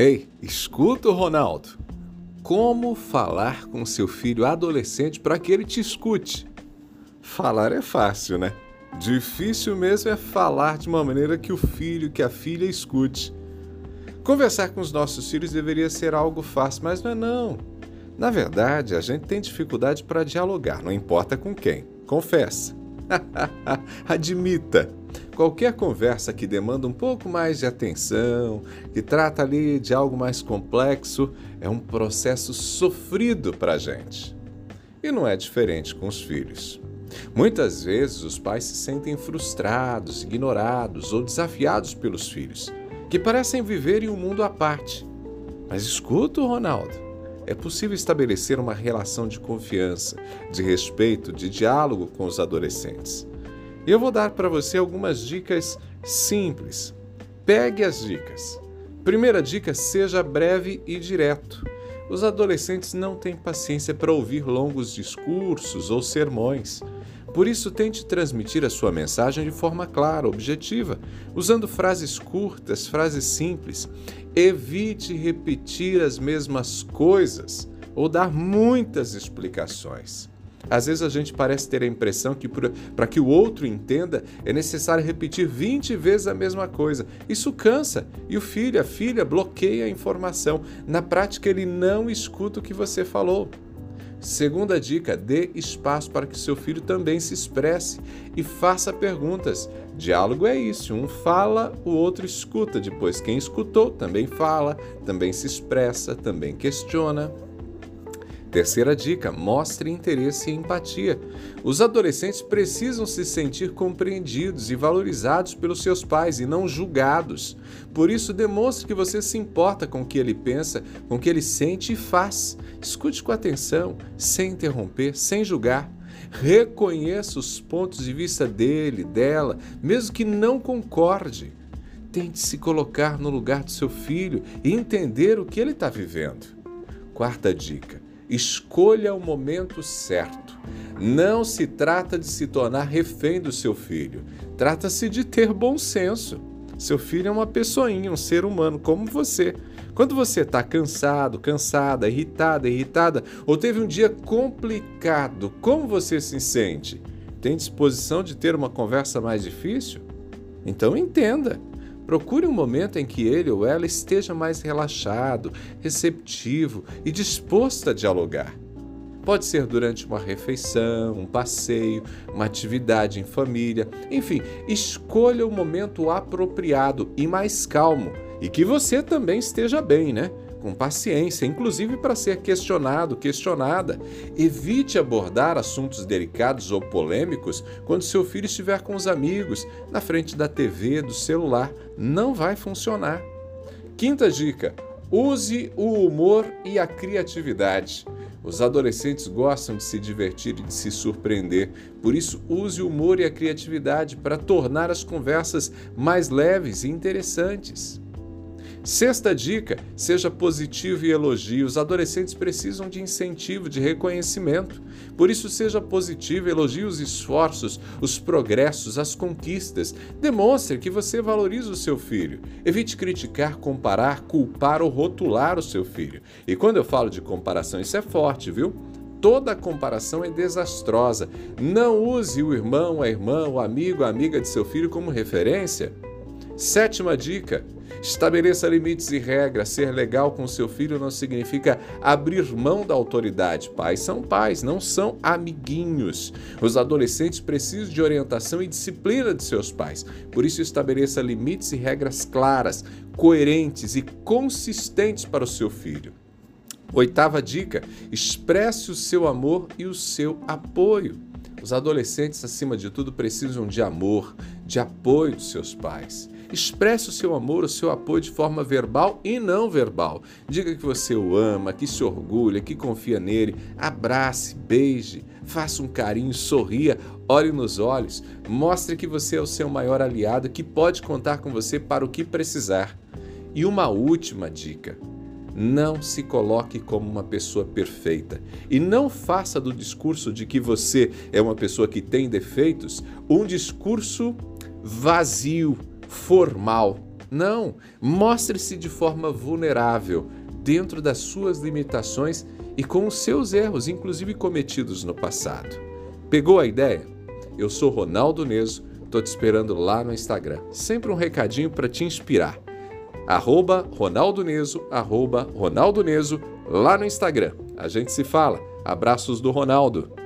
Ei, escuta o Ronaldo. Como falar com seu filho adolescente para que ele te escute? Falar é fácil, né? Difícil mesmo é falar de uma maneira que o filho, que a filha escute. Conversar com os nossos filhos deveria ser algo fácil, mas não é não. Na verdade, a gente tem dificuldade para dialogar, não importa com quem. Confessa. Admita. Qualquer conversa que demanda um pouco mais de atenção, que trata ali de algo mais complexo, é um processo sofrido para a gente. E não é diferente com os filhos. Muitas vezes os pais se sentem frustrados, ignorados ou desafiados pelos filhos, que parecem viver em um mundo à parte. Mas escuta, Ronaldo é possível estabelecer uma relação de confiança, de respeito, de diálogo com os adolescentes. Eu vou dar para você algumas dicas simples. Pegue as dicas. Primeira dica: seja breve e direto. Os adolescentes não têm paciência para ouvir longos discursos ou sermões. Por isso, tente transmitir a sua mensagem de forma clara, objetiva, usando frases curtas, frases simples. Evite repetir as mesmas coisas ou dar muitas explicações. Às vezes a gente parece ter a impressão que para que o outro entenda é necessário repetir 20 vezes a mesma coisa. Isso cansa e o filho, a filha bloqueia a informação. Na prática, ele não escuta o que você falou. Segunda dica: dê espaço para que seu filho também se expresse e faça perguntas. Diálogo é isso: um fala, o outro escuta. Depois, quem escutou também fala, também se expressa, também questiona. Terceira dica: mostre interesse e empatia. Os adolescentes precisam se sentir compreendidos e valorizados pelos seus pais e não julgados. Por isso, demonstre que você se importa com o que ele pensa, com o que ele sente e faz. Escute com atenção, sem interromper, sem julgar. Reconheça os pontos de vista dele, dela, mesmo que não concorde. Tente se colocar no lugar do seu filho e entender o que ele está vivendo. Quarta dica Escolha o momento certo. Não se trata de se tornar refém do seu filho. Trata-se de ter bom senso. Seu filho é uma pessoinha, um ser humano como você. Quando você está cansado, cansada, irritada, irritada, ou teve um dia complicado, como você se sente? Tem disposição de ter uma conversa mais difícil? Então entenda. Procure um momento em que ele ou ela esteja mais relaxado, receptivo e disposto a dialogar. Pode ser durante uma refeição, um passeio, uma atividade em família, enfim, escolha o momento apropriado e mais calmo e que você também esteja bem, né? Com paciência, inclusive para ser questionado, questionada. Evite abordar assuntos delicados ou polêmicos quando seu filho estiver com os amigos, na frente da TV, do celular. Não vai funcionar. Quinta dica: use o humor e a criatividade. Os adolescentes gostam de se divertir e de se surpreender, por isso, use o humor e a criatividade para tornar as conversas mais leves e interessantes. Sexta dica: seja positivo e elogie. Os adolescentes precisam de incentivo, de reconhecimento. Por isso, seja positivo, elogie os esforços, os progressos, as conquistas. Demonstre que você valoriza o seu filho. Evite criticar, comparar, culpar ou rotular o seu filho. E quando eu falo de comparação, isso é forte, viu? Toda comparação é desastrosa. Não use o irmão, a irmã, o amigo, a amiga de seu filho como referência. Sétima dica: estabeleça limites e regras. Ser legal com seu filho não significa abrir mão da autoridade. Pais são pais, não são amiguinhos. Os adolescentes precisam de orientação e disciplina de seus pais. Por isso, estabeleça limites e regras claras, coerentes e consistentes para o seu filho. Oitava dica: expresse o seu amor e o seu apoio. Os adolescentes, acima de tudo, precisam de amor, de apoio dos seus pais. Expresse o seu amor, o seu apoio de forma verbal e não verbal. Diga que você o ama, que se orgulha, que confia nele. Abrace, beije, faça um carinho, sorria, olhe nos olhos. Mostre que você é o seu maior aliado, que pode contar com você para o que precisar. E uma última dica. Não se coloque como uma pessoa perfeita e não faça do discurso de que você é uma pessoa que tem defeitos um discurso vazio, formal. Não, mostre-se de forma vulnerável, dentro das suas limitações e com os seus erros, inclusive cometidos no passado. Pegou a ideia? Eu sou Ronaldo Neso, tô te esperando lá no Instagram. Sempre um recadinho para te inspirar. Arroba Ronaldo Neso, arroba Ronaldo Neso, lá no Instagram. A gente se fala. Abraços do Ronaldo.